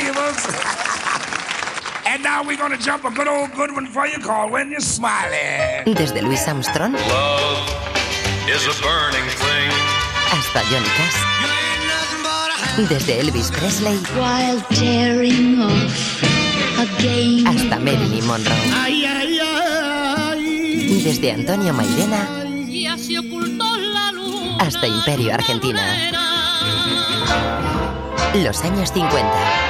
valuables. and now we're gonna jump a good old good one for you called When You're Smiling. Desde Louis Armstrong Love is a burning thing. hasta Johnny Cash. Desde Elvis Presley while tearing off again. hasta Marilyn Monroe. Ay, ay, ay. Desde Antonio Mairena Ya se ocultó la luz. hasta Imperio Argentina. Los años 50.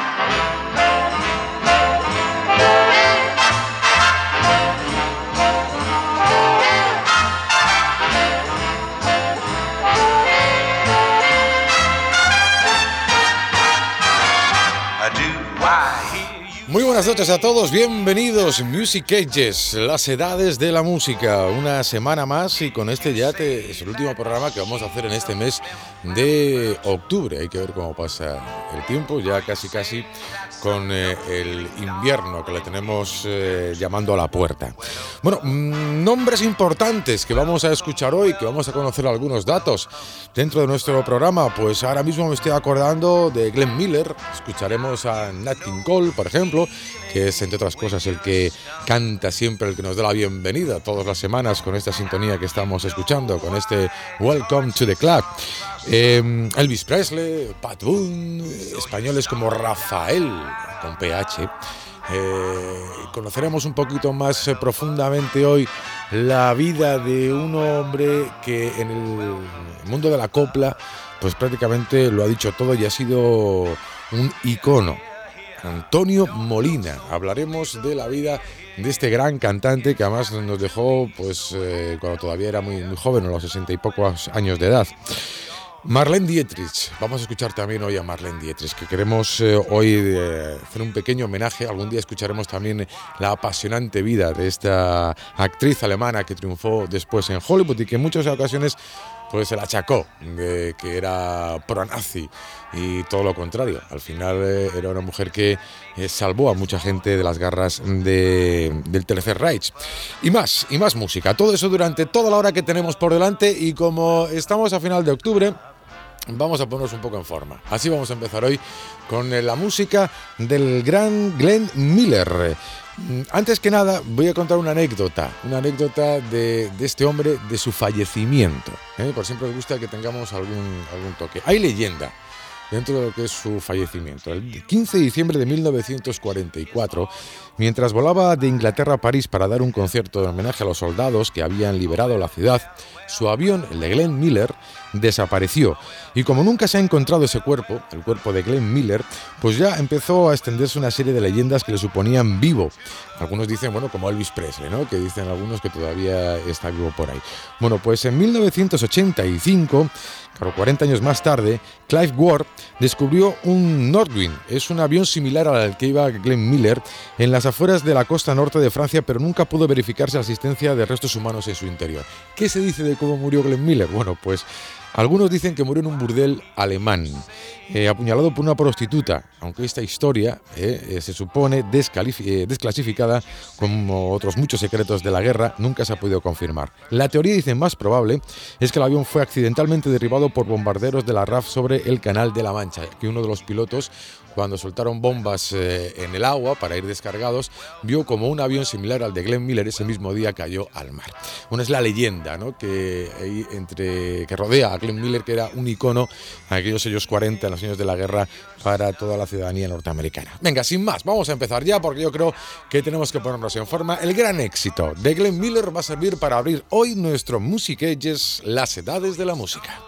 Hear you. Muy buenas noches a todos, bienvenidos Music Ages, las edades de la música. Una semana más y con este ya te- es el último programa que vamos a hacer en este mes de octubre. Hay que ver cómo pasa el tiempo, ya casi casi con eh, el invierno que le tenemos eh, llamando a la puerta. Bueno, mm, nombres importantes que vamos a escuchar hoy, que vamos a conocer algunos datos dentro de nuestro programa. Pues ahora mismo me estoy acordando de Glenn Miller, escucharemos a Nat King Cole, por ejemplo, que es entre otras cosas el que canta siempre, el que nos da la bienvenida todas las semanas con esta sintonía que estamos escuchando, con este Welcome to the Club. Eh, Elvis Presley, Pat Boone, españoles como Rafael, con PH. Eh, conoceremos un poquito más eh, profundamente hoy la vida de un hombre que en el mundo de la copla, pues prácticamente lo ha dicho todo y ha sido un icono. Antonio Molina. Hablaremos de la vida de este gran cantante que además nos dejó pues eh, cuando todavía era muy, joven, a los sesenta y pocos años de edad. Marlene Dietrich, vamos a escuchar también hoy a Marlene Dietrich, que queremos eh, hoy eh, hacer un pequeño homenaje. Algún día escucharemos también la apasionante vida de esta actriz alemana que triunfó después en Hollywood y que en muchas ocasiones pues se la achacó de que era pro-nazi y todo lo contrario. Al final eh, era una mujer que eh, salvó a mucha gente de las garras de- del Tercer Reich. Y más, y más música. Todo eso durante toda la hora que tenemos por delante y como estamos a final de octubre, Vamos a ponernos un poco en forma. Así vamos a empezar hoy con eh, la música del gran Glenn Miller. Mm, Antes que nada, voy a contar una anécdota, una anécdota de, de este hombre, de su fallecimiento. ¿eh? Por siempre me gusta que tengamos algún, algún toque. Hay leyenda dentro de lo que es su fallecimiento. El 15 de diciembre de 1944, mientras volaba de Inglaterra a París para dar un concierto de homenaje a los soldados que habían liberado la ciudad, su avión, el de Glenn Miller, desapareció. Y como nunca se ha encontrado ese cuerpo, el cuerpo de Glenn Miller, pues ya empezó a extenderse una serie de leyendas que le suponían vivo. Algunos dicen, bueno, como Elvis Presley, ¿no? Que dicen algunos que todavía está vivo por ahí. Bueno, pues en 1985, claro, 40 años más tarde, Clive Ward descubrió un Nordwind. Es un avión similar al que iba Glenn Miller en las afueras de la costa norte de Francia, pero nunca pudo verificarse la existencia de restos humanos en su interior. ¿Qué se dice de cómo murió Glenn Miller? Bueno, pues algunos dicen que murió en un burdel alemán, eh, apuñalado por una prostituta, aunque esta historia eh, se supone eh, desclasificada como otros muchos secretos de la guerra, nunca se ha podido confirmar. La teoría, dicen más probable, es que el avión fue accidentalmente derribado por bombarderos de la RAF sobre el Canal de la Mancha, que uno de los pilotos cuando soltaron bombas eh, en el agua para ir descargados, vio como un avión similar al de Glenn Miller ese mismo día cayó al mar. Bueno, es la leyenda ¿no? que, entre, que rodea a Glenn Miller, que era un icono en aquellos años 40, en los años de la guerra, para toda la ciudadanía norteamericana. Venga, sin más, vamos a empezar ya porque yo creo que tenemos que ponernos en forma. El gran éxito de Glenn Miller va a servir para abrir hoy nuestro Music Ages, las edades de la música.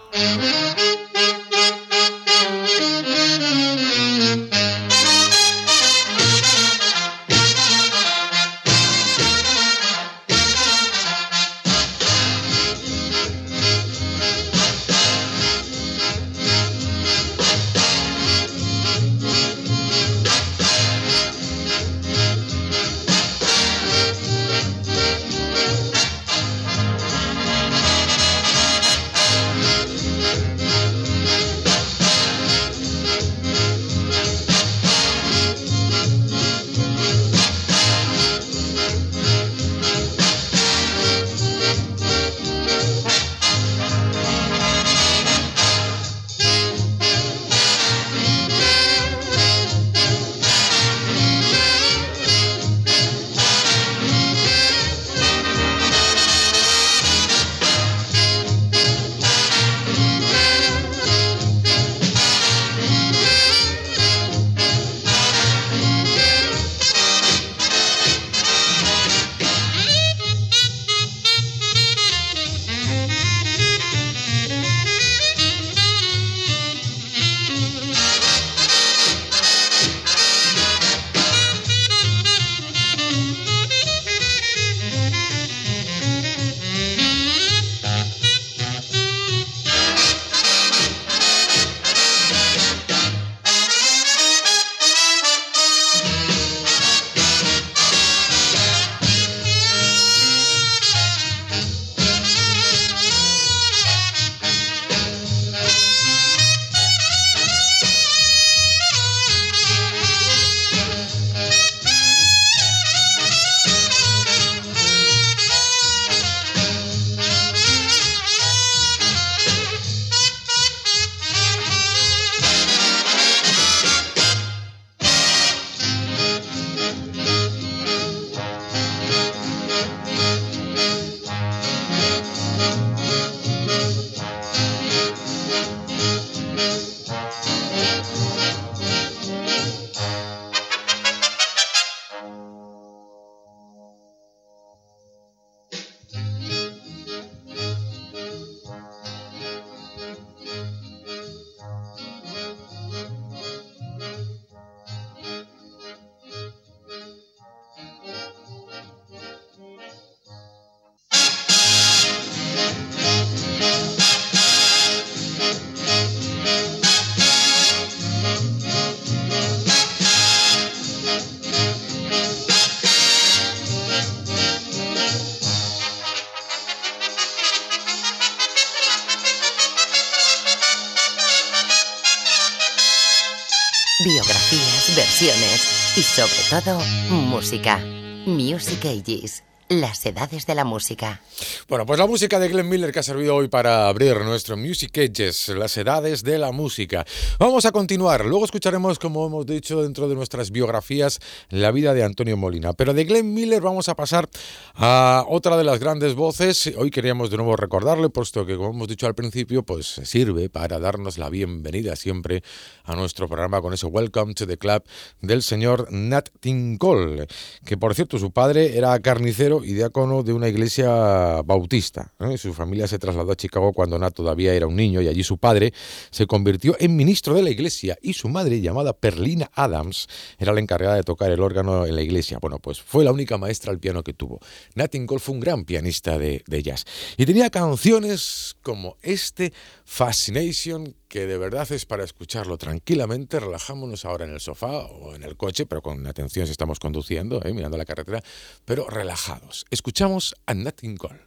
Versiones y sobre todo música. Music Ages las edades de la música. Bueno, pues la música de Glenn Miller que ha servido hoy para abrir nuestro Music Edges, las edades de la música. Vamos a continuar. Luego escucharemos, como hemos dicho, dentro de nuestras biografías, la vida de Antonio Molina. Pero de Glenn Miller vamos a pasar a otra de las grandes voces. Hoy queríamos de nuevo recordarle, puesto que, como hemos dicho al principio, pues sirve para darnos la bienvenida siempre a nuestro programa con ese Welcome to the Club del señor Nat Tinkol, que por cierto su padre era carnicero y diácono de una iglesia bautista. Su familia se trasladó a Chicago cuando Nat todavía era un niño y allí su padre se convirtió en ministro de la iglesia y su madre, llamada Perlina Adams, era la encargada de tocar el órgano en la iglesia. Bueno, pues fue la única maestra al piano que tuvo. Nat King fue un gran pianista de jazz y tenía canciones como este Fascination que de verdad es para escucharlo tranquilamente. Relajámonos ahora en el sofá o en el coche, pero con atención si estamos conduciendo, ¿eh? mirando la carretera, pero relajados. Escuchamos a Nat King Cole.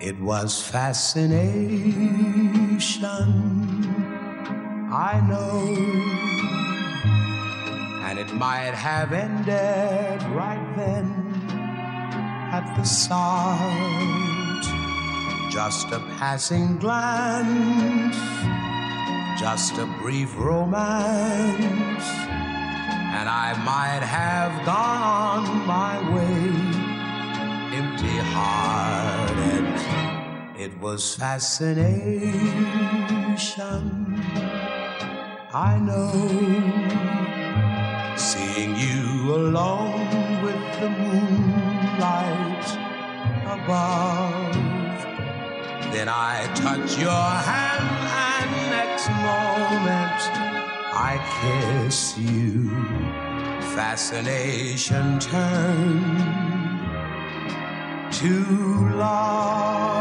It was fascination, I know, and it might have ended right then. At the start. Just a passing glance, just a brief romance, and I might have gone on my way empty hearted. It was fascination, I know, seeing you alone with the moon light above. Then I touch your hand, and next moment I kiss you. Fascination turns to love.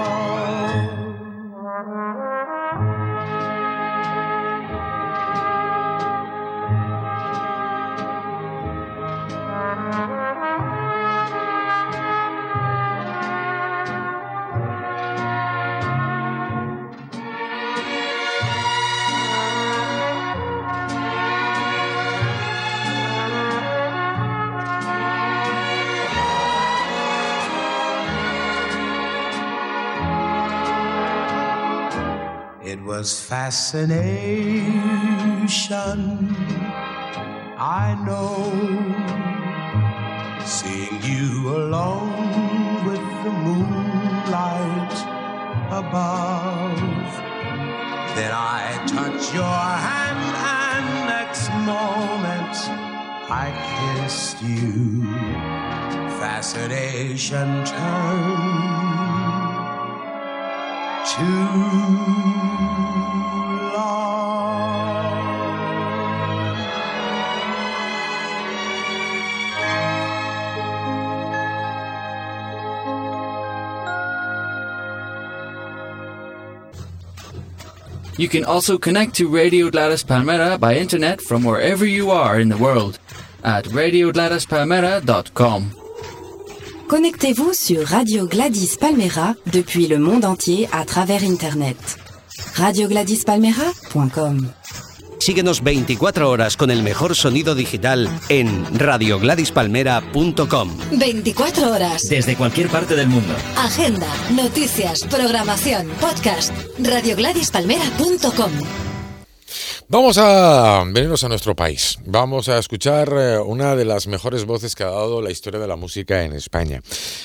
Was fascination. I know seeing you alone with the moonlight above. Then I touch your hand, and next moment I kissed you. Fascination turned You can also connect to Radio Gladys Palmera by internet from wherever you are in the world at radiogladyspalmera.com. Connectez-vous sur Radio Gladys Palmera depuis le monde entier à travers internet. radiogladyspalmera.com. Síguenos 24 horas con el mejor sonido digital en radiogladyspalmera.com. 24 horas. Desde cualquier parte del mundo. Agenda, noticias, programación, podcast. radiogladyspalmera.com. Vamos a venirnos a nuestro país. Vamos a escuchar eh, una de las mejores voces que ha dado la historia de la música en España.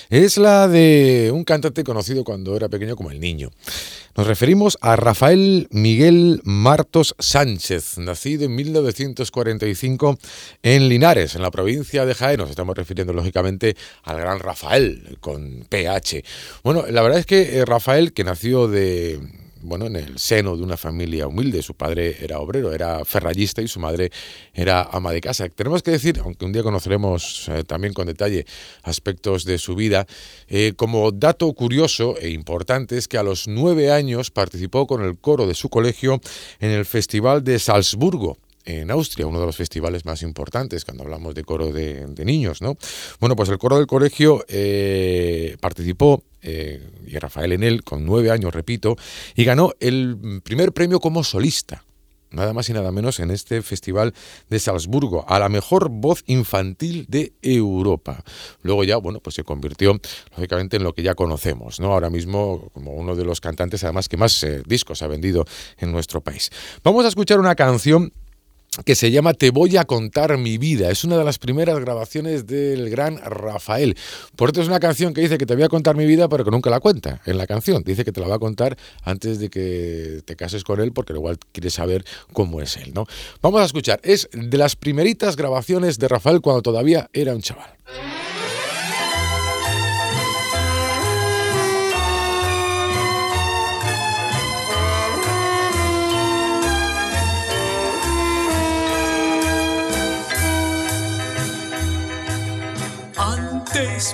Es la de un cantante conocido cuando era pequeño como El Niño. Nos referimos a Rafael Miguel Martos Sánchez, nacido en 1945 en Linares, en la provincia de Jaén. Nos estamos refiriendo lógicamente al gran Rafael con PH. Bueno, la verdad es que eh, Rafael, que nació de bueno, en el seno de una familia humilde. Su padre era obrero, era ferrallista y su madre era ama de casa. Tenemos que decir, aunque un día conoceremos eh, también con detalle aspectos de su vida, eh, como dato curioso e importante es que a los nueve años participó con el coro de su colegio en el Festival de Salzburgo en Austria, uno de los festivales más importantes cuando hablamos de coro de, niños, ¿no? Bueno, pues el coro del colegio eh, participó eh, y Rafael en él, con nueve años, repito, y ganó el primer premio como solista nada más y nada menos en este Festival de Salzburgo, a la mejor voz infantil de Europa. Luego ya, bueno, pues se convirtió lógicamente en lo que ya conocemos, ¿no? Ahora mismo como uno de los cantantes además que más eh, discos ha vendido en nuestro país. Vamos a escuchar una canción que se llama Te voy a contar mi vida. Es una de las primeras grabaciones del gran Rafael. Por eso es una canción que dice que te voy a contar mi vida, pero que nunca la cuenta en la canción. Dice que te la va a contar antes de que te cases con él, porque igual quieres saber cómo es él, ¿no? Vamos a escuchar. Es de las primeritas grabaciones de Rafael cuando todavía era un chaval.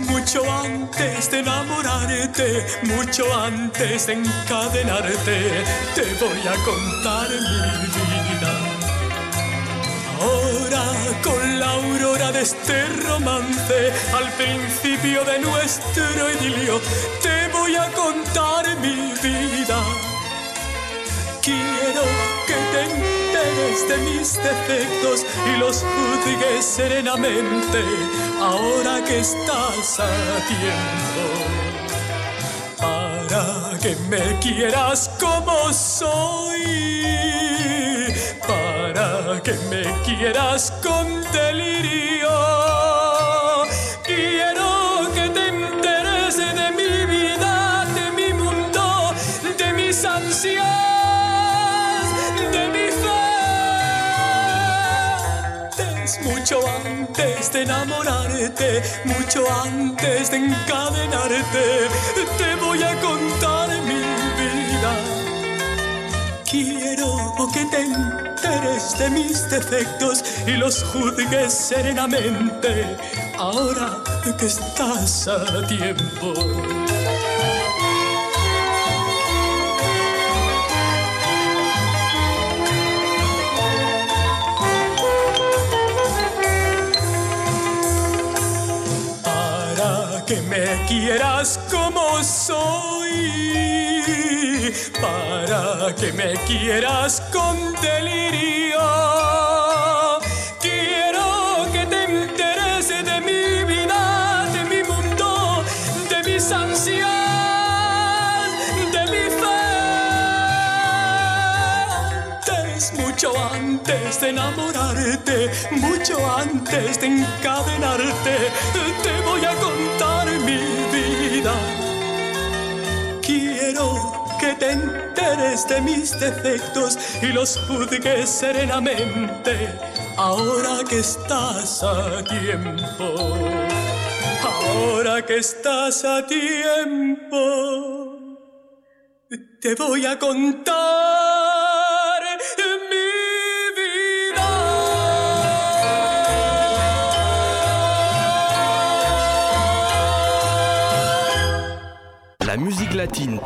Mucho antes de enamorarte, mucho antes de encadenarte, te voy a contar mi vida. Ahora con la aurora de este romance, al principio de nuestro idilio, te voy a contar mi vida. Quiero que te de mis defectos y los juzgues serenamente ahora que estás a tiempo. Para que me quieras como soy, para que me quieras con delirio. Mucho antes de enamorarte, mucho antes de encadenarte, te voy a contar mi vida. Quiero que te enteres de mis defectos y los juzgues serenamente, ahora que estás a tiempo. Para que me quieras con delirio. Quiero que te enteres de mi vida, de mi mundo, de mis ansias, de mi fe. Es mucho antes de enamorarte, mucho antes de encadenarte, te voy a contar Quiero que te enteres de mis defectos y los juzgues serenamente ahora que estás a tiempo. Ahora que estás a tiempo, te voy a contar mi vida. La musique latine.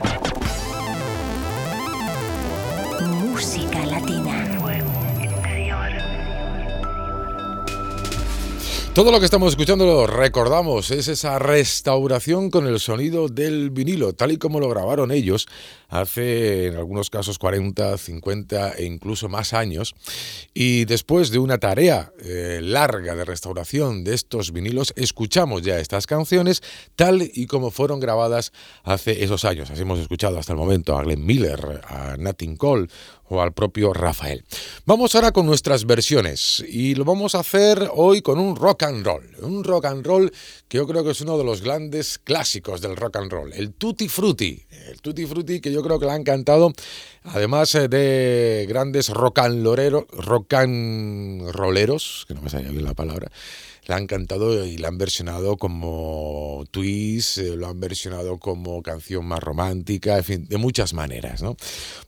Todo lo que estamos escuchando lo recordamos, es esa restauración con el sonido del vinilo, tal y como lo grabaron ellos hace en algunos casos 40, 50 e incluso más años. Y después de una tarea eh, larga de restauración de estos vinilos, escuchamos ya estas canciones tal y como fueron grabadas hace esos años. Así hemos escuchado hasta el momento a Glenn Miller, a Nat King Cole o al propio Rafael. Vamos ahora con nuestras versiones y lo vamos a hacer hoy con un rock and roll. Un rock and roll que yo creo que es uno de los grandes clásicos del rock and roll, el Tutti Frutti. El Tutti Frutti que yo creo que le han cantado, además eh, de grandes rolleros, que no me sale bien la palabra, la han cantado y la han versionado como twist, eh, lo han versionado como canción más romántica, en fin, de muchas maneras. ¿no?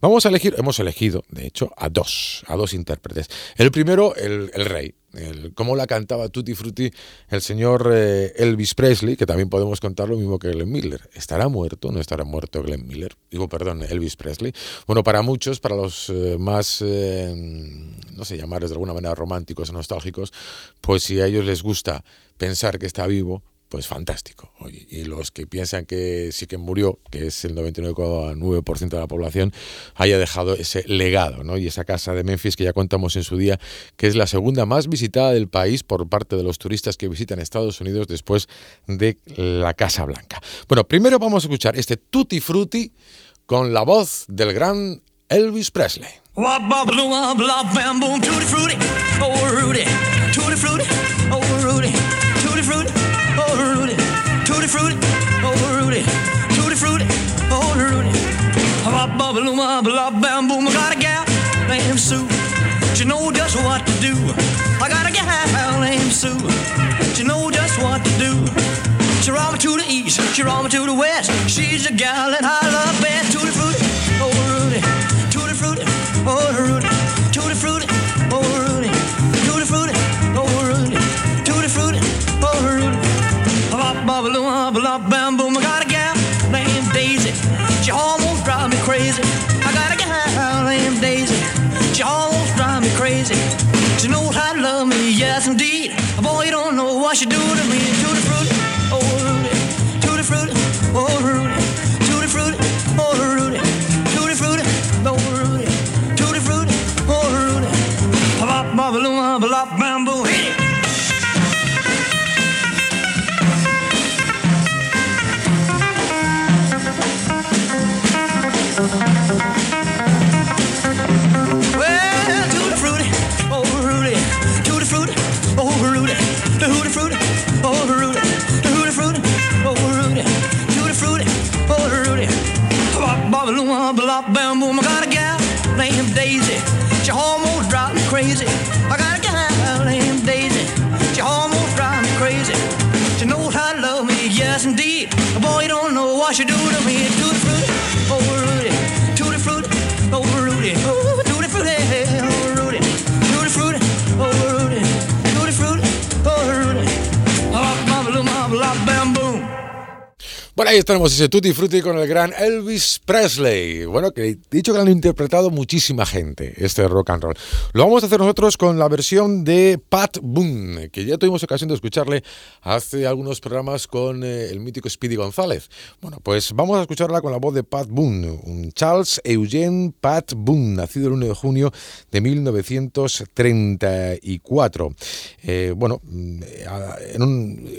Vamos a elegir, hemos elegido, de hecho, a dos, a dos intérpretes. El primero, el, el rey, el, cómo la cantaba Tutti Frutti el señor eh, Elvis Presley, que también podemos contar lo mismo que Glenn Miller. ¿Estará muerto no estará muerto Glenn Miller? Digo, perdón, Elvis Presley. Bueno, para muchos, para los eh, más, eh, no sé, llamarles de alguna manera románticos nostálgicos, pues si a ellos les gusta pensar que está vivo, pues fantástico. y los que piensan que sí que murió, que es el 99,9% de la población, haya dejado ese legado, ¿no? Y esa casa de Memphis que ya contamos en su día, que es la segunda más visitada del país por parte de los turistas que visitan Estados Unidos después de la Casa Blanca. Bueno, primero vamos a escuchar este Tutti Frutti con la voz del gran Elvis Presley. Tutti frutti, oh Rudy, tutti frutti, oh Rudy. Bop, bop, boom, bop, bop, bam, boom. I got a gal named Sue. She just what to do. I got a gal named Sue. She just what to do. She me to the east, she roll me to the west. She's a gal that I love best. Tutti frutti, oh Rudy, tutti frutti, oh Rudy, Bop, bop, bam, boom. I got a gal named Daisy. She almost drives me crazy. I got a gal named Daisy. She almost drives me crazy. She knows how to love me, yes indeed. Boy, you don't know what she do to me. you do it. Ahí estamos, ese Tutti Frutti con el gran Elvis Presley. Bueno, que he dicho que lo han interpretado muchísima gente, este rock and roll. Lo vamos a hacer nosotros con la versión de Pat Boone, que ya tuvimos ocasión de escucharle hace algunos programas con eh, el mítico Speedy González. Bueno, pues vamos a escucharla con la voz de Pat Boone, un Charles Eugene Pat Boone, nacido el 1 de junio de 1934. Eh, bueno, mm,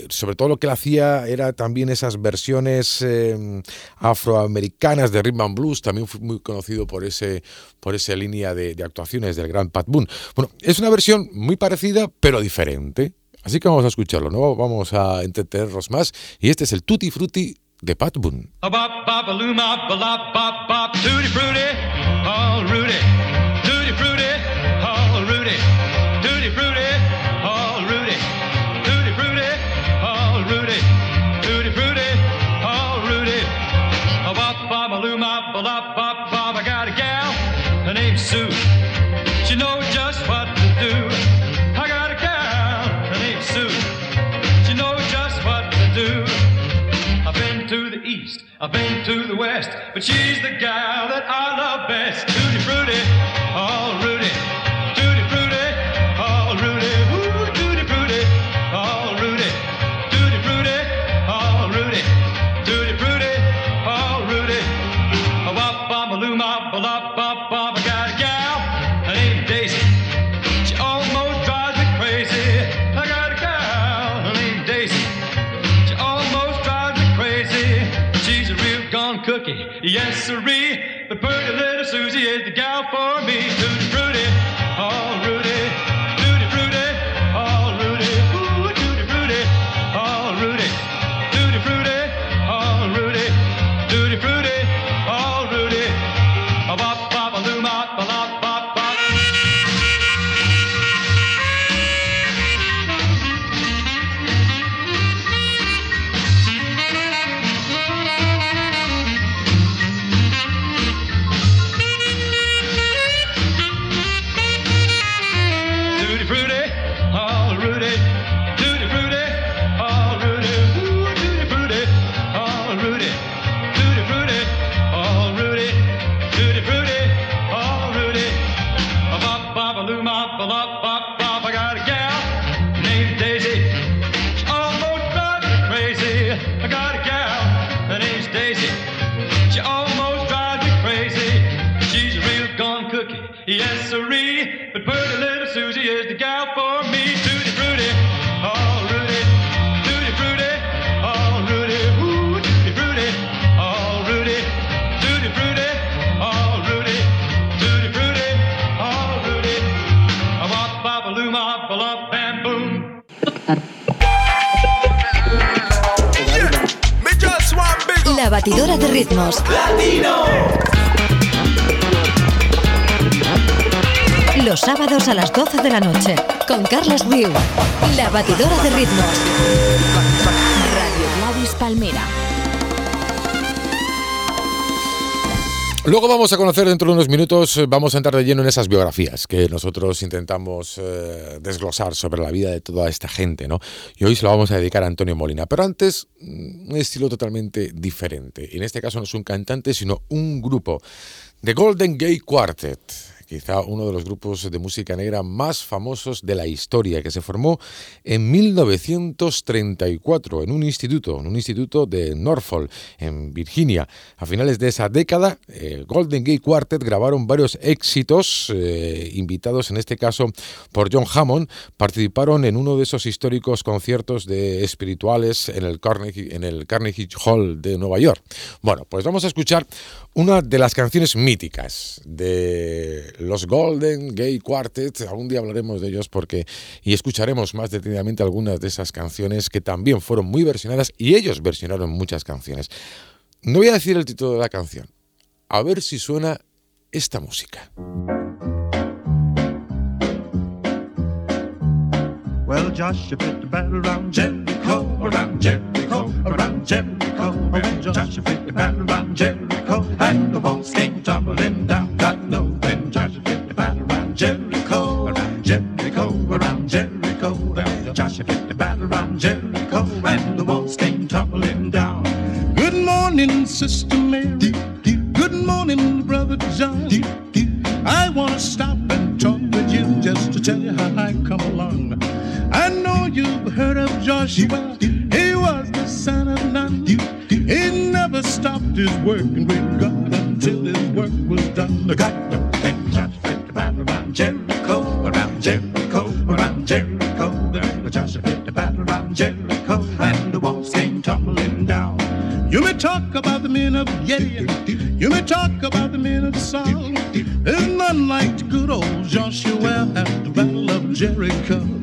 sobre todo lo que él hacía era también esas versiones eh, afroamericanas de rhythm and blues. También fue muy conocido por ese por esa línea de, de actuaciones del gran Pat Boone. Bueno, es una versión muy parecida pero diferente. Así que vamos a escucharlo, ¿no? Vamos a entretenernos más. Y este es el Tutti Frutti de Pat Boone. I got a gal, her name's Sue. She knows just what to do. I got a gal, her name's Sue. She knows just what to do. I've been to the east, I've been to the west, but she's the gal that I love best. Batidora de ritmos. Los sábados a las 12 de la noche. Con Carlos Riu. La batidora de ritmos. Radio Gladys Palmera. Luego vamos a conocer dentro de unos minutos, eh, vamos a entrar de lleno en esas biografías que nosotros intentamos eh, desglosar sobre la vida de toda esta gente, ¿no? Y hoy se lo vamos a dedicar a Antonio Molina. Pero antes, mm, un estilo totalmente diferente. En este caso no es un cantante, sino un grupo. The Golden Gay Quartet quizá uno de los grupos de música negra más famosos de la historia, que se formó en 1934 en un instituto, en un instituto de Norfolk, en Virginia. A finales de esa década, el Golden Gate Quartet grabaron varios éxitos, eh, invitados en este caso por John Hammond, participaron en uno de esos históricos conciertos de espirituales en el Carnegie, en el Carnegie Hall de Nueva York. Bueno, pues vamos a escuchar una de las canciones míticas de los Golden Gay Quartet. Algún día hablaremos de ellos porque y escucharemos más detenidamente algunas de esas canciones que también fueron muy versionadas y ellos versionaron muchas canciones. No voy a decir el título de la canción. A ver si suena esta música. Well, Joshua fit the battle around Jericho, around Jericho, around Jericho. Well, Joshua fit the battle around Jericho, and the walls came tumbling down. God knows when Joshua fit the battle around Jericho, around Jericho, around Jericho. Well, Joshua fit the battle around Jericho, and the walls came tumbling down. Good morning, Sister Mary. Good morning, Brother John. I want to stop and talk with you just to tell you how I come along. You've heard of Joshua. He was the son of Nun. He never stopped his working with God until his work was done. The God and Joshua battle around Jericho, around Jericho, around Jericho. The Joshua fit the battle around Jericho, and the walls came tumbling down. You may talk about the men of Gideon. You may talk about the men of Saul. There's none like good old Joshua at the battle of Jericho.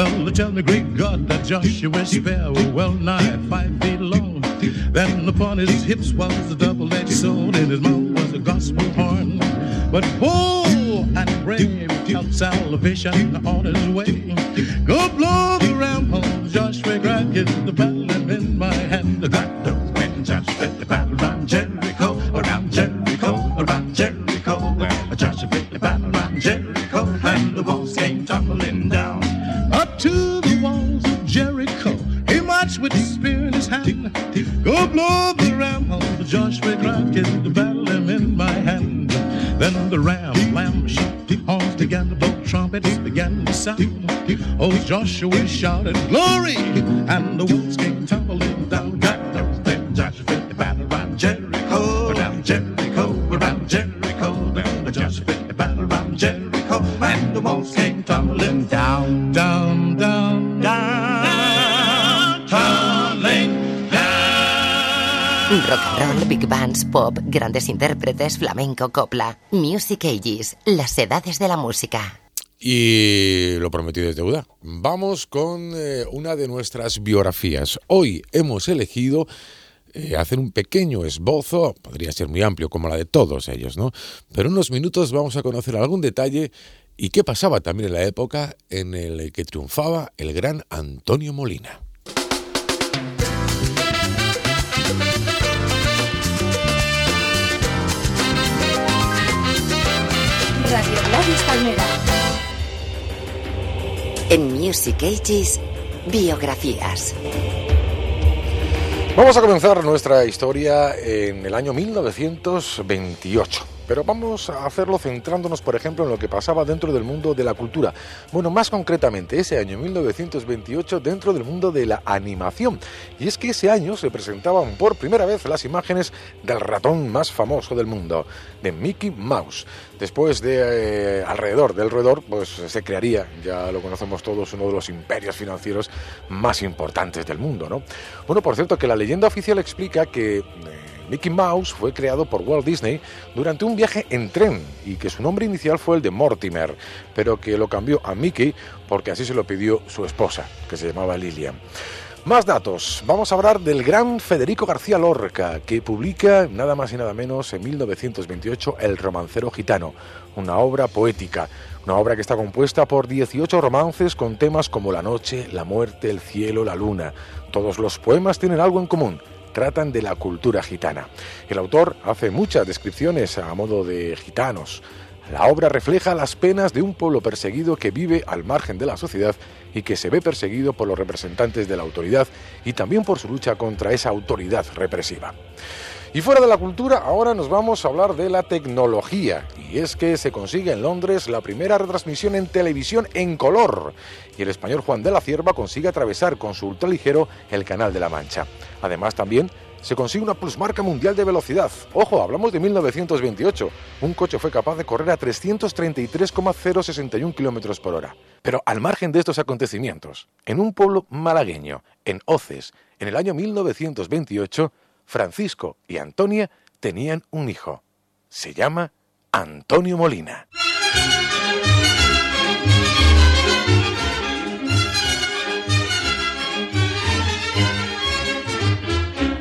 Well, they tell the great God that Joshua's spear was well nigh five feet long. Then upon his hips was a double-edged sword, and his mouth was a gospel horn. But pull and brave out salvation on his way. Go blow spear in his hand. Go blow the ram horn, Joshua get the battle in my hand. Then the ram, lamb, sheep, horns began to blow, trumpets began to sound. Oh, Joshua shouted, glory, and the walls came down. Bands, pop, grandes intérpretes, flamenco, copla. Music Ages, las edades de la música. Y lo prometido es deuda. Vamos con eh, una de nuestras biografías. Hoy hemos elegido eh, hacer un pequeño esbozo, podría ser muy amplio como la de todos ellos, ¿no? Pero en unos minutos vamos a conocer algún detalle y qué pasaba también en la época en el que triunfaba el gran Antonio Molina. Radio Gladys Palmera. En Music Ages, biografías. Vamos a comenzar nuestra historia en el año 1928. Pero vamos a hacerlo centrándonos, por ejemplo, en lo que pasaba dentro del mundo de la cultura. Bueno, más concretamente, ese año 1928 dentro del mundo de la animación. Y es que ese año se presentaban por primera vez las imágenes del ratón más famoso del mundo, de Mickey Mouse. Después de eh, alrededor del roedor, pues se crearía, ya lo conocemos todos, uno de los imperios financieros más importantes del mundo, ¿no? Bueno, por cierto, que la leyenda oficial explica que eh, Mickey Mouse fue creado por Walt Disney durante un viaje en tren y que su nombre inicial fue el de Mortimer, pero que lo cambió a Mickey porque así se lo pidió su esposa, que se llamaba Lilian. Más datos. Vamos a hablar del gran Federico García Lorca, que publica nada más y nada menos en 1928 El romancero gitano, una obra poética, una obra que está compuesta por 18 romances con temas como la noche, la muerte, el cielo, la luna. Todos los poemas tienen algo en común, tratan de la cultura gitana. El autor hace muchas descripciones a modo de gitanos. La obra refleja las penas de un pueblo perseguido que vive al margen de la sociedad y que se ve perseguido por los representantes de la autoridad y también por su lucha contra esa autoridad represiva. Y fuera de la cultura, ahora nos vamos a hablar de la tecnología. Y es que se consigue en Londres la primera retransmisión en televisión en color. Y el español Juan de la Cierva consigue atravesar con su ultraligero el Canal de la Mancha. Además, también se consigue una plusmarca mundial de velocidad. Ojo, hablamos de 1928. Un coche fue capaz de correr a 333,061 kilómetros por hora. Pero al margen de estos acontecimientos, en un pueblo malagueño, en Oces, en el año 1928, Francisco y Antonia tenían un hijo. Se llama Antonio Molina.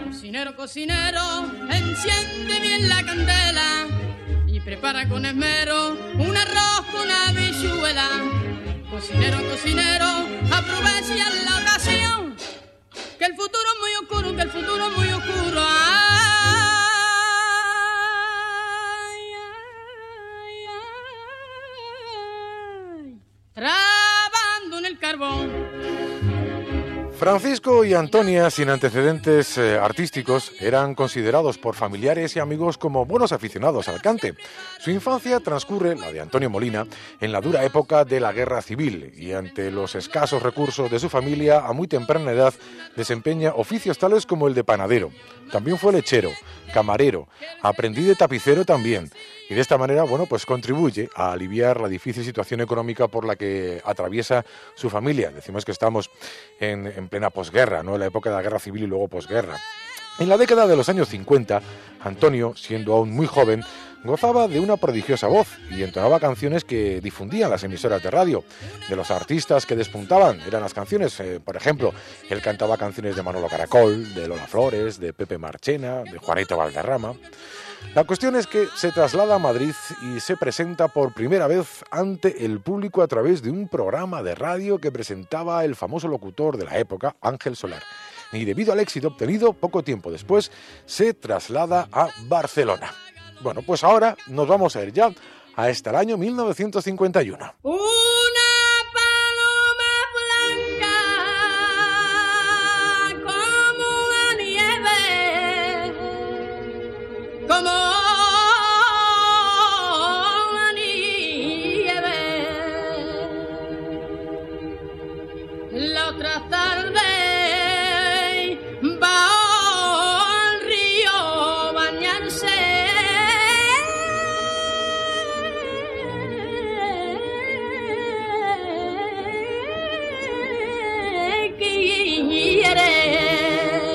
Cocinero, cocinero, enciende bien la candela y prepara con esmero un arroz con una bichuela. Cocinero, cocinero, aprovecha la ocasión, que el futuro es muy oscuro, que el futuro es muy oscuro. Ay. Trabando en el carbón. Francisco y Antonia, sin antecedentes eh, artísticos, eran considerados por familiares y amigos como buenos aficionados al cante. Su infancia transcurre, la de Antonio Molina, en la dura época de la guerra civil y ante los escasos recursos de su familia, a muy temprana edad, desempeña oficios tales como el de panadero. También fue lechero, camarero, aprendí de tapicero también. Y de esta manera, bueno, pues contribuye a aliviar la difícil situación económica por la que atraviesa su familia. Decimos que estamos en, en plena posguerra, ¿no? En la época de la guerra civil y luego posguerra. En la década de los años 50, Antonio, siendo aún muy joven, gozaba de una prodigiosa voz y entonaba canciones que difundían las emisoras de radio. De los artistas que despuntaban eran las canciones, eh, por ejemplo, él cantaba canciones de Manolo Caracol, de Lola Flores, de Pepe Marchena, de Juanito Valderrama. La cuestión es que se traslada a Madrid y se presenta por primera vez ante el público a través de un programa de radio que presentaba el famoso locutor de la época, Ángel Solar. Y debido al éxito obtenido, poco tiempo después, se traslada a Barcelona. Bueno, pues ahora nos vamos a ir ya hasta el año 1951. Una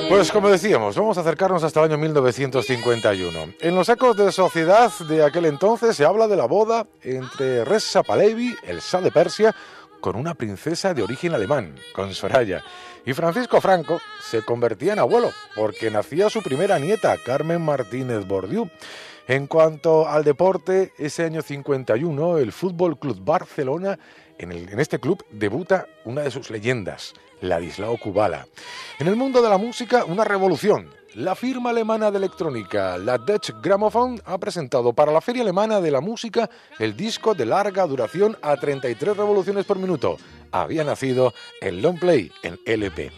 Pues como decíamos, vamos a acercarnos hasta el año 1951. En los ecos de sociedad de aquel entonces se habla de la boda entre Reza Pahlavi, el Shah de Persia, con una princesa de origen alemán, con Soraya. Y Francisco Franco se convertía en abuelo, porque nacía su primera nieta, Carmen Martínez Bordiú. En cuanto al deporte, ese año 51, el Fútbol Club Barcelona, en, el- en este club debuta una de sus leyendas, Ladislao Kubala. En el mundo de la música, una revolución. La firma alemana de electrónica, la Dutch Grammophon, ha presentado para la Feria Alemana de la Música el disco de larga duración a 33 revoluciones por minuto. Había nacido el long play, el LP.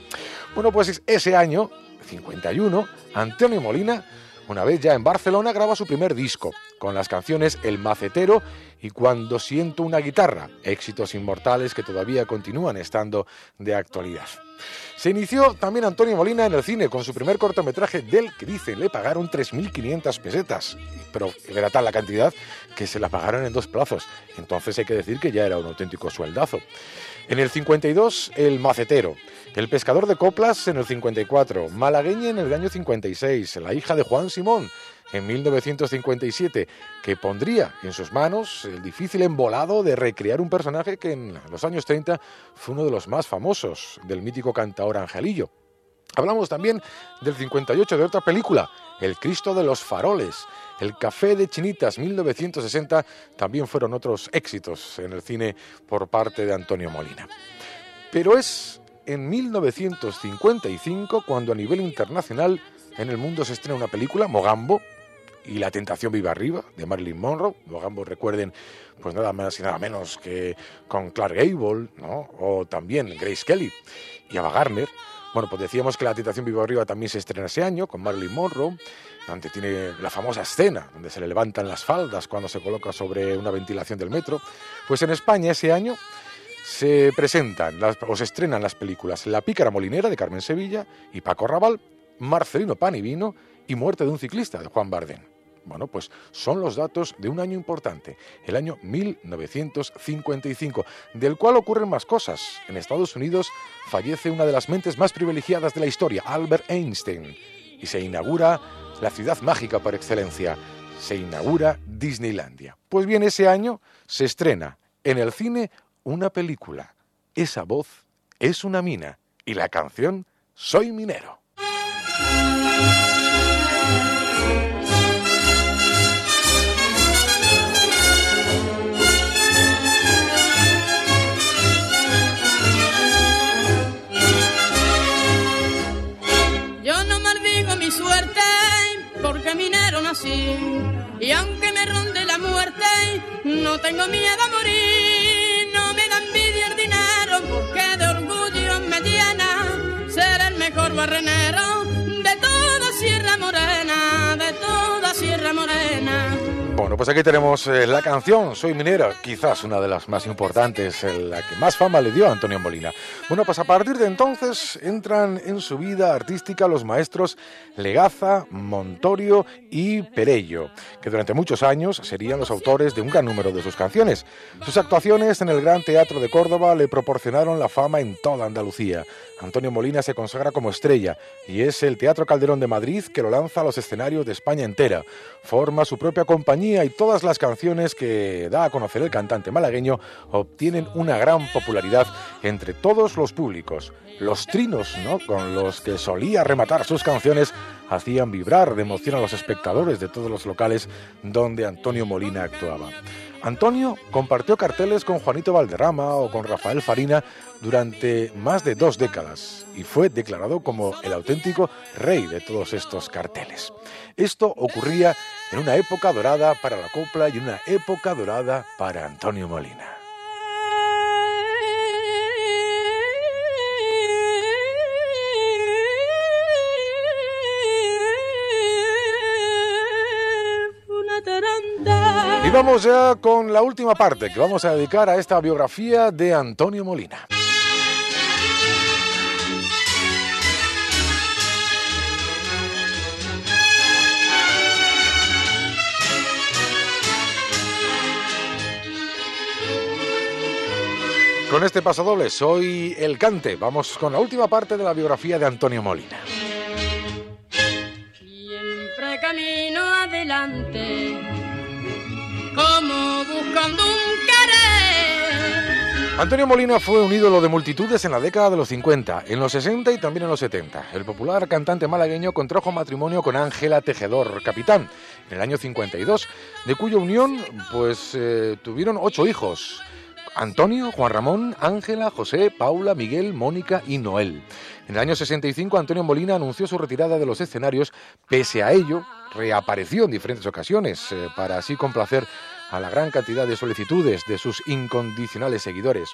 Bueno, pues ese año, 51, Antonio Molina Una vez ya en Barcelona graba su primer disco, con las canciones El Macetero y Cuando siento una guitarra, éxitos inmortales que todavía continúan estando de actualidad. Se inició también Antonio Molina en el cine con su primer cortometraje del que dicen le pagaron 3.500 pesetas, pero era tal la cantidad que se la pagaron en dos plazos. Entonces hay que decir que ya era un auténtico sueldazo. En el 52, El Macetero. El pescador de coplas en el 54. Malagueña en el año 56. La hija de Juan Simón en 1957, que pondría en sus manos el difícil embolado de recrear un personaje que en los años 30 fue uno de los más famosos del mítico cantador Angelillo. Hablamos también del 58 de otra película, El Cristo de los Faroles. El Café de Chinitas 1960 también fueron otros éxitos en el cine por parte de Antonio Molina. Pero es en 1955 cuando a nivel internacional en el mundo se estrena una película, Mogambo, y La tentación viva arriba, de Marilyn Monroe. Mogambo, recuerden, pues nada más y nada menos que con Clark Gable, ¿no? O también Grace Kelly y Ava Gardner. Bueno, pues decíamos que La tentación viva arriba también se estrena ese año con Marilyn Monroe, donde tiene la famosa escena donde se le levantan las faldas cuando se coloca sobre una ventilación del metro. Pues en España ese año se presentan o se estrenan las películas La pícara molinera de Carmen Sevilla y Paco Raval, Marcelino Pan y Vino y Muerte de un ciclista de Juan Bardén. Bueno, pues son los datos de un año importante, el año 1955, del cual ocurren más cosas. En Estados Unidos fallece una de las mentes más privilegiadas de la historia, Albert Einstein, y se inaugura la ciudad mágica por excelencia, se inaugura Disneylandia. Pues bien, ese año se estrena en el cine una película. Esa voz es una mina y la canción Soy minero. Yo no maldigo mi suerte porque minero nací. Y aunque me ronde la muerte, no tengo miedo a morir. El Bueno, pues aquí tenemos eh, la canción Soy minero, quizás una de las más importantes, eh, la que más fama le dio a Antonio Molina. Bueno, pues a partir de entonces entran en su vida artística los maestros Legaza, Montorio y Perello, que durante muchos años serían los autores de un gran número de sus canciones. Sus actuaciones en el Gran Teatro de Córdoba le proporcionaron la fama en toda Andalucía. Antonio Molina se consagra como estrella y es el Teatro Calderón de Madrid que lo lanza a los escenarios de España entera. Forma su propia compañía y todas las canciones que da a conocer el cantante malagueño obtienen una gran popularidad entre todos los públicos. Los trinos, ¿no? con los que solía rematar sus canciones, hacían vibrar de emoción a los espectadores de todos los locales donde Antonio Molina actuaba. Antonio compartió carteles con Juanito Valderrama o con Rafael Farina durante más de dos décadas y fue declarado como el auténtico rey de todos estos carteles. Esto ocurría en una época dorada para la copla y una época dorada para Antonio Molina. Y vamos ya con la última parte que vamos a dedicar a esta biografía de Antonio Molina. Con este pasodoble soy el Cante. Vamos con la última parte de la biografía de Antonio Molina. Siempre camino adelante, como buscando un. Antonio Molina fue un ídolo de multitudes en la década de los 50, en los 60 y también en los 70. El popular cantante malagueño contrajo matrimonio con Ángela Tejedor, capitán, en el año 52, de cuya unión pues eh, tuvieron ocho hijos. Antonio, Juan Ramón, Ángela, José, Paula, Miguel, Mónica y Noel. En el año 65 Antonio Molina anunció su retirada de los escenarios, pese a ello reapareció en diferentes ocasiones eh, para así complacer a la gran cantidad de solicitudes de sus incondicionales seguidores.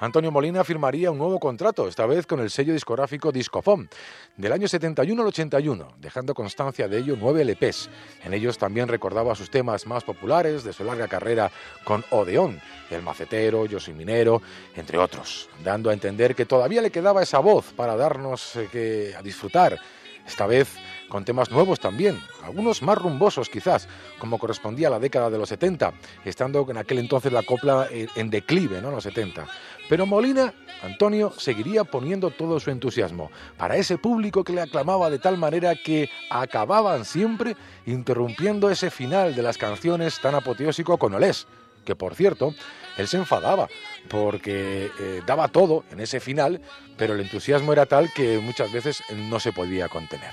Antonio Molina firmaría un nuevo contrato, esta vez con el sello discográfico Discofon, del año 71 al 81, dejando constancia de ello nueve LPs. En ellos también recordaba sus temas más populares de su larga carrera con Odeón, El Macetero, Yo soy Minero, entre otros, dando a entender que todavía le quedaba esa voz para darnos eh, que, a disfrutar esta vez con temas nuevos también, algunos más rumbosos quizás, como correspondía a la década de los 70, estando en aquel entonces la copla en declive, ¿no? En los 70. Pero Molina, Antonio, seguiría poniendo todo su entusiasmo para ese público que le aclamaba de tal manera que acababan siempre interrumpiendo ese final de las canciones tan apoteósico con Olés, que por cierto, él se enfadaba porque eh, daba todo en ese final, pero el entusiasmo era tal que muchas veces no se podía contener.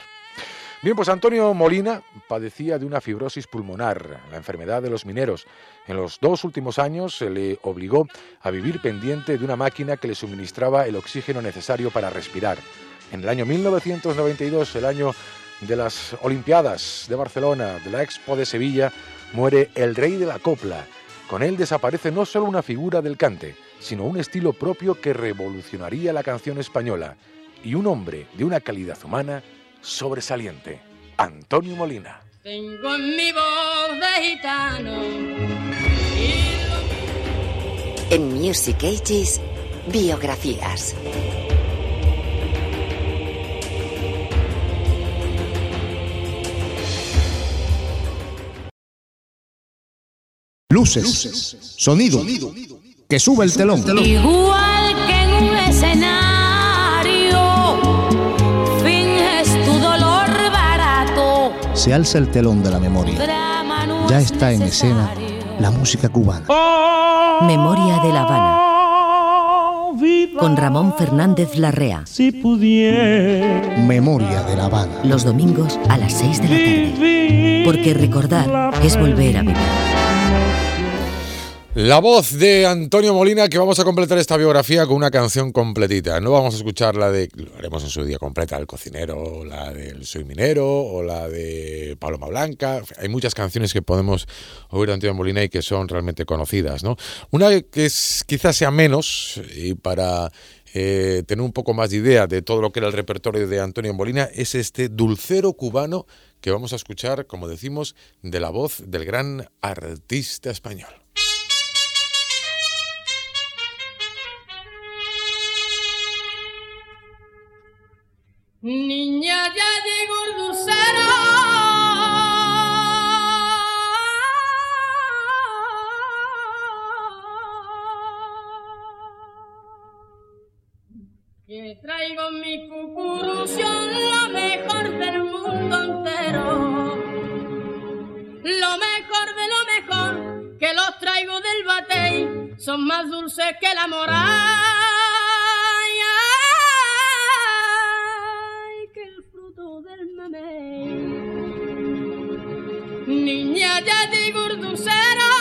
Bien, pues Antonio Molina padecía de una fibrosis pulmonar, la enfermedad de los mineros. En los dos últimos años se le obligó a vivir pendiente de una máquina que le suministraba el oxígeno necesario para respirar. En el año 1992, el año de las Olimpiadas de Barcelona, de la Expo de Sevilla, muere el rey de la copla. Con él desaparece no solo una figura del cante, sino un estilo propio que revolucionaría la canción española y un hombre de una calidad humana sobresaliente, Antonio Molina. Tengo en mi voz de gitano. En Music Ages, biografías. Luces, sonido, que sube el telón. Igual Se alza el telón de la memoria. Ya es está en escena la música cubana. Memoria de La Habana. Con Ramón Fernández Larrea. Si pudiera Memoria de La Habana. Los domingos a las 6 de la tarde. Porque recordar es volver a vivir. La voz de Antonio Molina que vamos a completar esta biografía con una canción completita. No vamos a escuchar la de, lo haremos en su día completa, El cocinero, la del Soy minero, o la de Paloma Blanca. Hay muchas canciones que podemos oír de Antonio Molina y que son realmente conocidas. ¿no? Una que es, quizás sea menos, y para eh, tener un poco más de idea de todo lo que era el repertorio de Antonio Molina, es este dulcero cubano que vamos a escuchar, como decimos, de la voz del gran artista español. Niña, ya llegó el dulcero. Que traigo mi cucurución lo mejor del mundo entero. Lo mejor de lo mejor que los traigo del batey son más dulces que la mora. Niña, ya digo dulcero.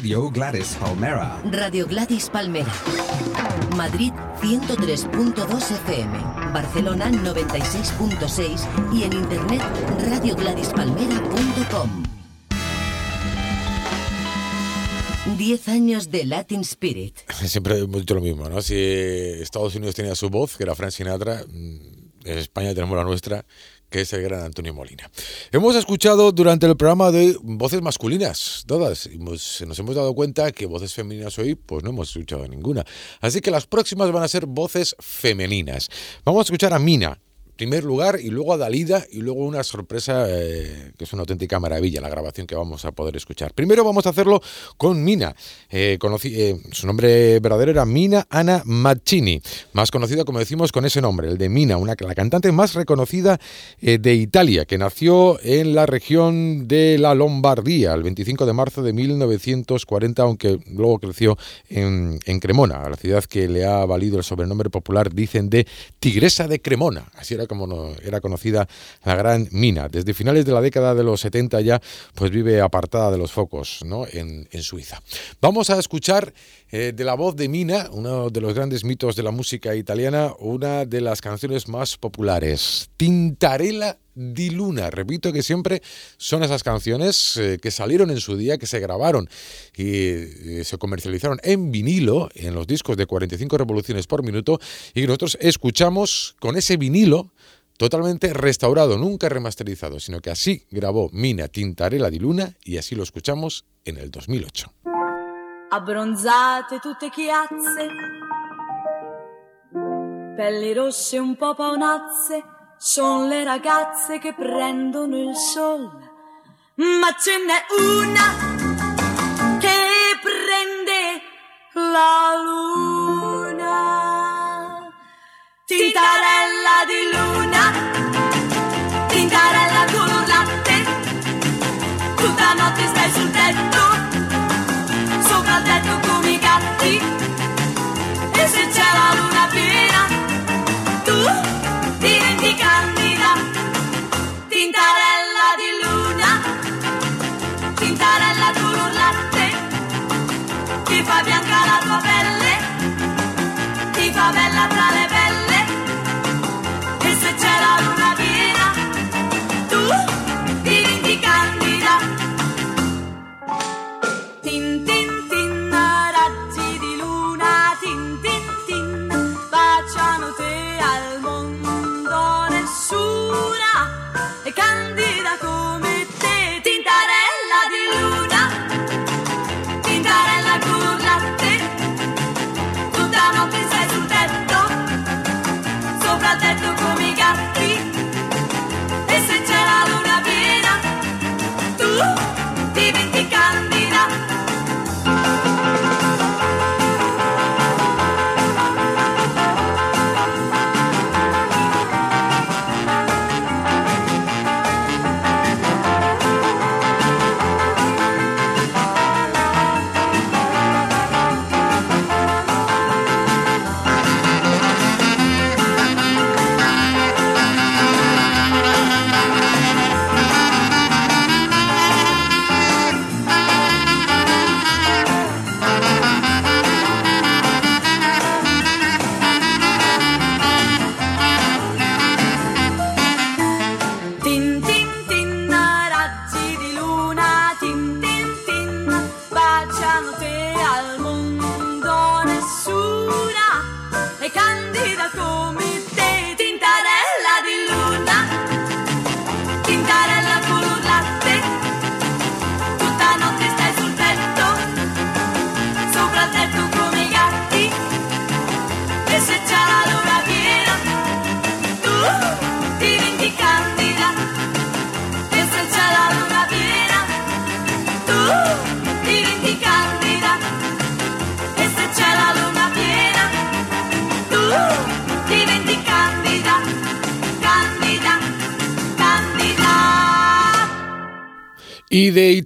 Radio Gladys Palmera. Radio Gladys Palmera. Madrid 103.2 FM. Barcelona 96.6 y en internet radiogladispalmera.com. 10 años de Latin Spirit. Siempre hemos dicho lo mismo, ¿no? Si Estados Unidos tenía su voz, que era Frank Sinatra, mm, en España tenemos la nuestra, que es el gran Antonio Molina. Hemos escuchado durante el programa de voces masculinas, todas. hemos- nos hemos dado cuenta que voces femeninas hoy, pues no hemos escuchado ninguna. Así que las próximas van a ser voces femeninas. Vamos a escuchar a Mina. Primer lugar y luego a Dalida y luego una sorpresa eh, que es una auténtica maravilla la grabación que vamos a poder escuchar. Primero vamos a hacerlo con Mina. Eh, conocí- eh, su nombre verdadero era Mina Ana Maccini, más conocida como decimos con ese nombre, el de Mina, una, la cantante más reconocida de Italia, que nació en la región de la Lombardía el 25 de marzo de 1940, aunque luego creció en, en Cremona, la ciudad que le ha valido el sobrenombre popular, dicen, de Tigresa de Cremona. Así era como era conocida la gran Mina. Desde finales de la década de los 70 ya pues vive apartada de los focos ¿no? en, en Suiza. Vamos a escuchar eh, de la voz de Mina, uno de los grandes mitos de la música italiana, una de las canciones más populares, Tintarella di Luna. Repito que siempre son esas canciones eh, que salieron en su día, que se grabaron y eh, se comercializaron en vinilo, en los discos de 45 revoluciones por minuto, y nosotros escuchamos con ese vinilo totalmente restaurado, nunca remasterizado, sino que así grabó Mina Tintarella di Luna y así lo escuchamos en el 2008. abbronzate tutte chiazze, pelli rosse un po' paonazze, son le ragazze che prendono il sole. Ma ce n'è una che prende la luna, tintarella di luna, tintarella color latte, tutta notte stai sul tetto. Sopra il tetto come i gatti. E se c'è la luna piena tu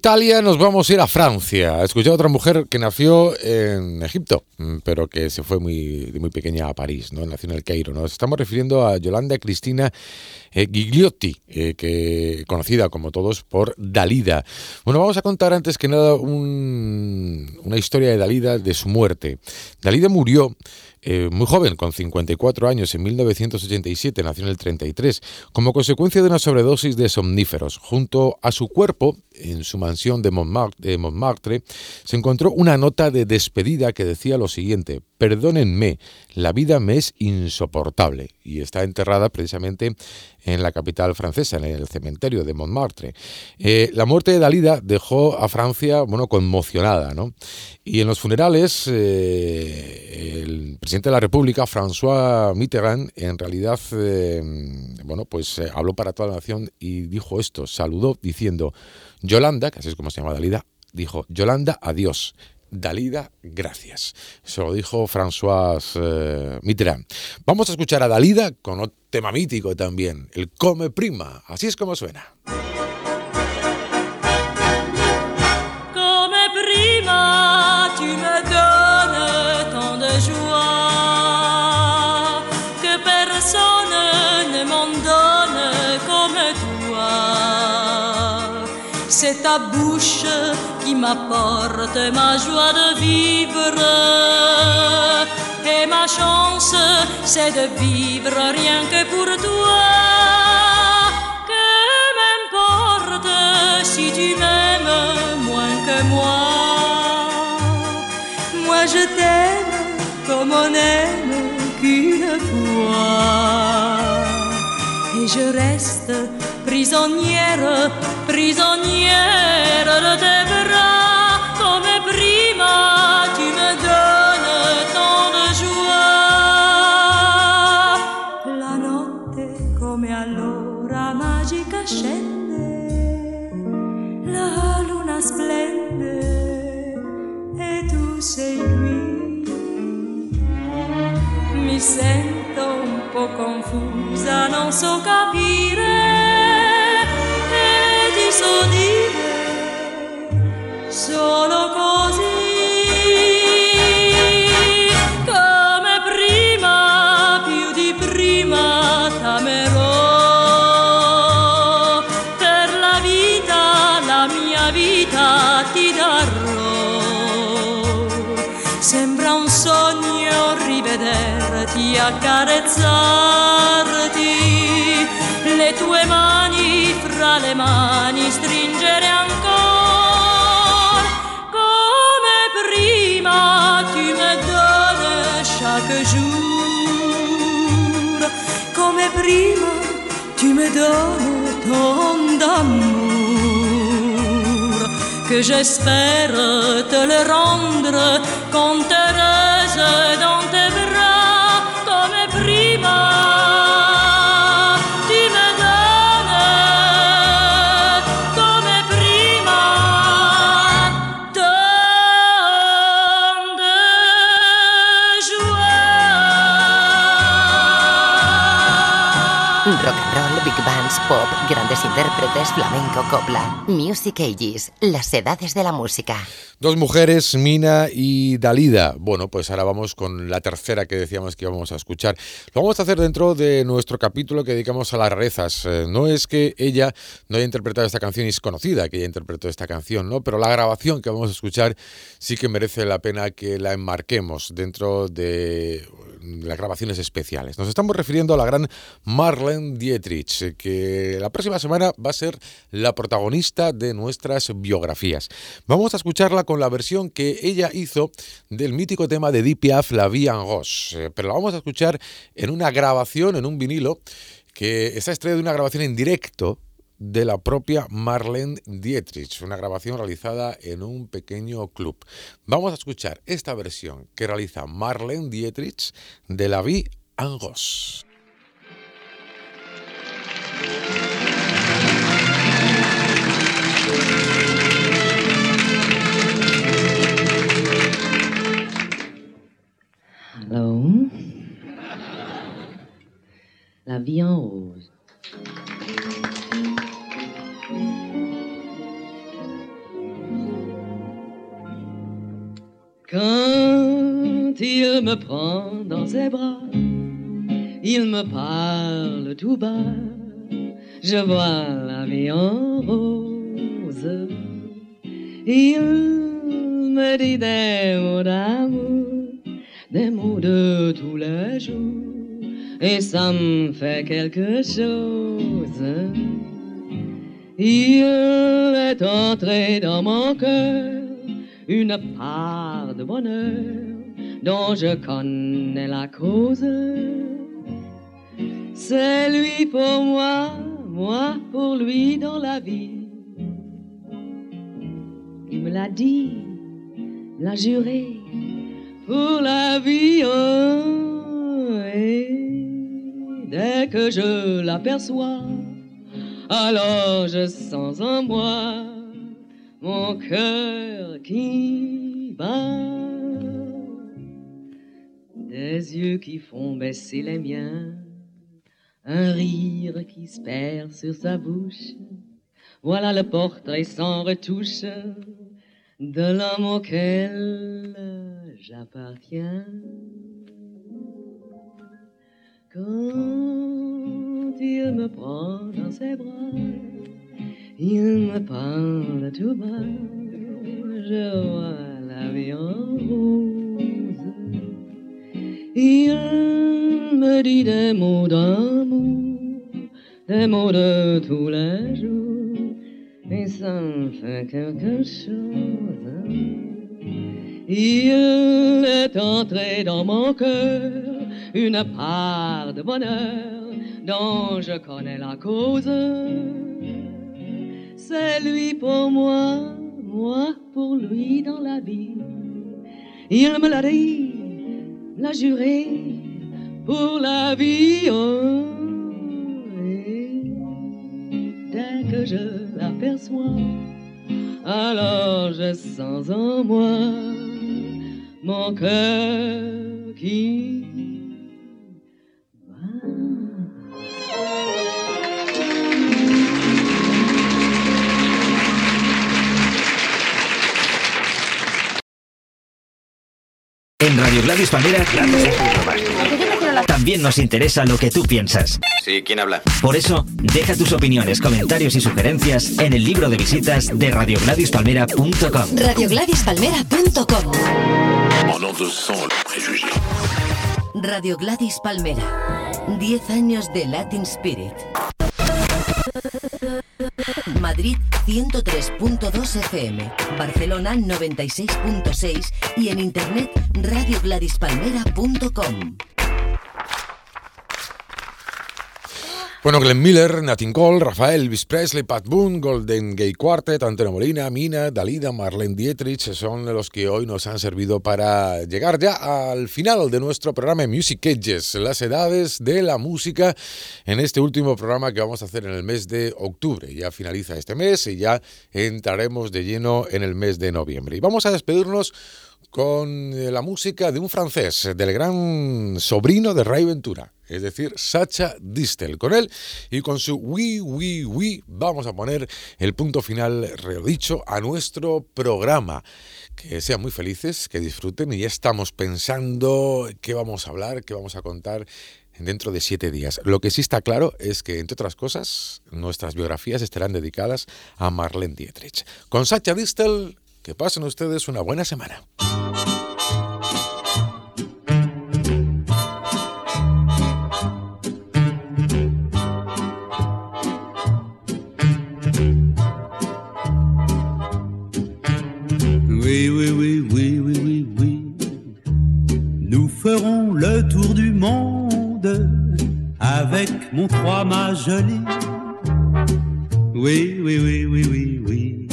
Italia nos vamos a ir a Francia. A escuchar a otra mujer que nació en Egipto, mm, pero que se fue muy, muy pequeña a París, ¿no? Nació en el Cairo. Nos estamos refiriendo a Yolanda Cristina eh, Gigliotti, eh, que, conocida como todos por Dalida. Bueno, vamos a contar antes que nada un- una historia de Dalida de su muerte. Dalida murió eh, muy joven, con 54 años, en 1987, nació en el 33, como consecuencia de una sobredosis de somníferos. Junto a su cuerpo, en su mansión de Montmartre, de Montmartre, se encontró una nota de despedida que decía lo siguiente, perdónenme, la vida me es insoportable. Y está enterrada precisamente en la capital francesa, en el cementerio de Montmartre. Eh, la muerte de Dalida dejó a Francia, bueno, conmocionada, ¿no? Y en los funerales, eh, el presidente de la República, François Mitterrand, en realidad, eh, bueno, pues habló para toda la nación y dijo esto, saludó diciendo, Yolanda, que así es como se llama Dalida, dijo, Yolanda, adiós. Dalida, gracias. Eso lo dijo François eh, Mitterrand. Vamos a escuchar a Dalida con otro tema mítico también, el Come Prima. Así es como suena. C'est ta bouche qui m'apporte ma joie de vivre et ma chance, c'est de vivre rien que pour toi. Que m'importe si tu m'aimes moins que moi. Moi je t'aime comme on aime qu'une fois. Et je reste prisonnière, prisonnière de tes bras. Comme prima, tu me donnes tant de. La notte come allora magica scende, la luna splende e tu sei qui. Mi sento un po' confusa, non so capire tu me donnes tant d'amour que j'espère te le rendre quand heureuse dans big bands, pop, grandes intérpretes, flamenco, copla. Music Ages, las edades de la música. Dos mujeres, Mina y Dalida. Bueno, pues ahora vamos con la tercera que decíamos que íbamos a escuchar. Lo vamos a hacer dentro de nuestro capítulo que dedicamos a las rarezas. Eh, no es que ella no haya interpretado esta canción y es conocida que ella interpretó esta canción, ¿no? Pero la grabación que vamos a escuchar sí que merece la pena que la enmarquemos dentro de las grabaciones especiales. Nos estamos refiriendo a la gran Marlene Dietrich, eh, que la próxima semana va a ser la protagonista de nuestras biografías. Vamos a escucharla con la versión que ella hizo del mítico tema de Edith Piaf, La Vie en Rose, eh, pero la vamos a escuchar en una grabación, en un vinilo, que está extraído de una grabación en directo de la propia Marlene Dietrich, una grabación realizada en un pequeño club. Vamos a escuchar esta versión que realiza Marlene Dietrich de La Vie en Rose. La vie en rose. Quand il me prend dans ses bras, il me parle tout bas, je vois la vie en rose. Il me dit des mots d'amour des mots de tous les jours, et ça me fait quelque chose. Il est entré dans mon cœur une part de bonheur dont je connais la cause. C'est lui pour moi, moi pour lui dans la vie. Il me l'a dit, l'a juré pour la vie. oh, et dès que je l'aperçois, alors je sens en moi mon cœur qui bat. Des yeux qui font baisser les miens, un rire qui se perd sur sa bouche. Voilà le portrait sans retouche de l'homme auquel j'appartiens. Quand il me prend dans ses bras, il me parle tout bas, je vois la vie en rose. Il me dit des mots d'amour, des mots de tous les jours, et ça me fait quelque chose. Il est entré dans mon cœur une part de bonheur dont je connais la cause. C'est lui pour moi, moi pour lui dans la vie. Il me l'a dit, l'a juré pour la vie. oh, et dès que je l'aperçois, alors je sens en moi mon cœur qui Radio Gladys Palmera también nos interesa lo que tú piensas. Sí, ¿quién habla? Por eso, deja tus opiniones, comentarios y sugerencias en el libro de visitas de radiogladispalmera.com. Radiogladispalmera.com Radio Gladys Palmera. 10 años de Latin Spirit. Madrid 103.2 FM, Barcelona 96.6 y en internet radiogladispalmera.com. Bueno, Glenn Miller, Natin Cole, Rafael, Elvis Presley, Pat Boone, Golden Gay Quartet, Antonio Molina, Mina, Dalida, Marlene Dietrich son los que hoy nos han servido para llegar ya al final de nuestro programa Music Ages, las edades de la música, en este último programa que vamos a hacer en el mes de octubre. Ya finaliza este mes y ya entraremos de lleno en el mes de noviembre. Y vamos a despedirnos con eh, la música de un francés, del gran sobrino de Ray Ventura, es decir, Sacha Distel. Con él y con su Oui, Oui, Oui vamos a poner el punto final, redicho, a nuestro programa. Que sean muy felices, que disfruten y ya estamos pensando qué vamos a hablar, qué vamos a contar dentro de siete días. Lo que sí está claro es que, entre otras cosas, nuestras biografías estarán dedicadas a Marlene Dietrich. Con Sacha Distel, que pasen ustedes una buena semana. Oui, oui, oui, oui, oui, oui, oui. Nous ferons le tour du monde avec mon trois-mâts joli. Oui, oui, oui, oui, oui, oui.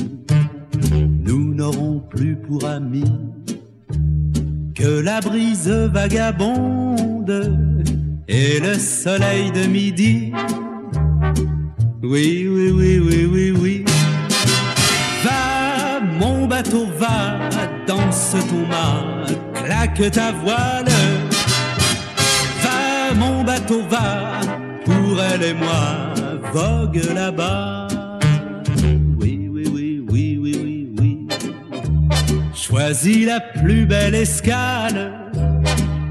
Nous n'aurons plus pour amis que la brise vagabonde et le soleil de midi. Oui, oui, oui, oui, oui, oui. Va, mon bateau, va, danse ton mât, claque ta voile. Va, mon bateau, va, pour elle et moi, vogue là-bas. Choisis la plus belle escale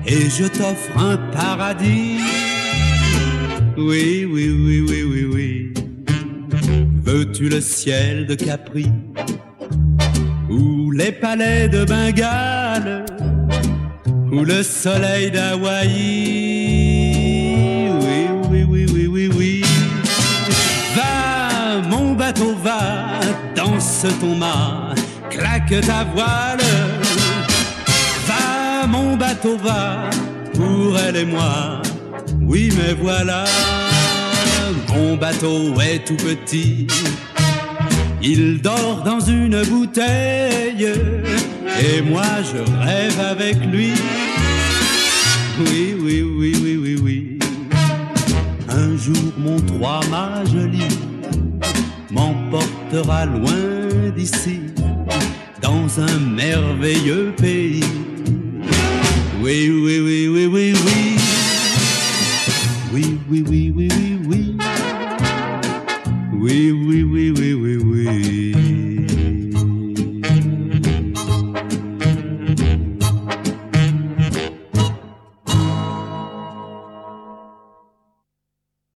et je t'offre un paradis. Oui, oui, oui, oui, oui, oui. Veux-tu le ciel de Capri ou les palais de Bengale ou le soleil d'Hawaï? Oui, oui, oui, oui, oui, oui. Va, mon bateau, va, danse ton mât, claque ta voile. Va, mon bateau, va, pour elle et moi. Oui, mais voilà, mon bateau est tout petit. Il dort dans une bouteille et moi je rêve avec lui. Oui, oui, oui, oui, oui, oui. Un jour mon trois-mâts joli m'emportera loin d'ici, dans un merveilleux pays. Oui, oui, oui, oui, oui, oui. Oui, oui, oui, oui, oui, oui. Oui, oui, oui, oui, oui.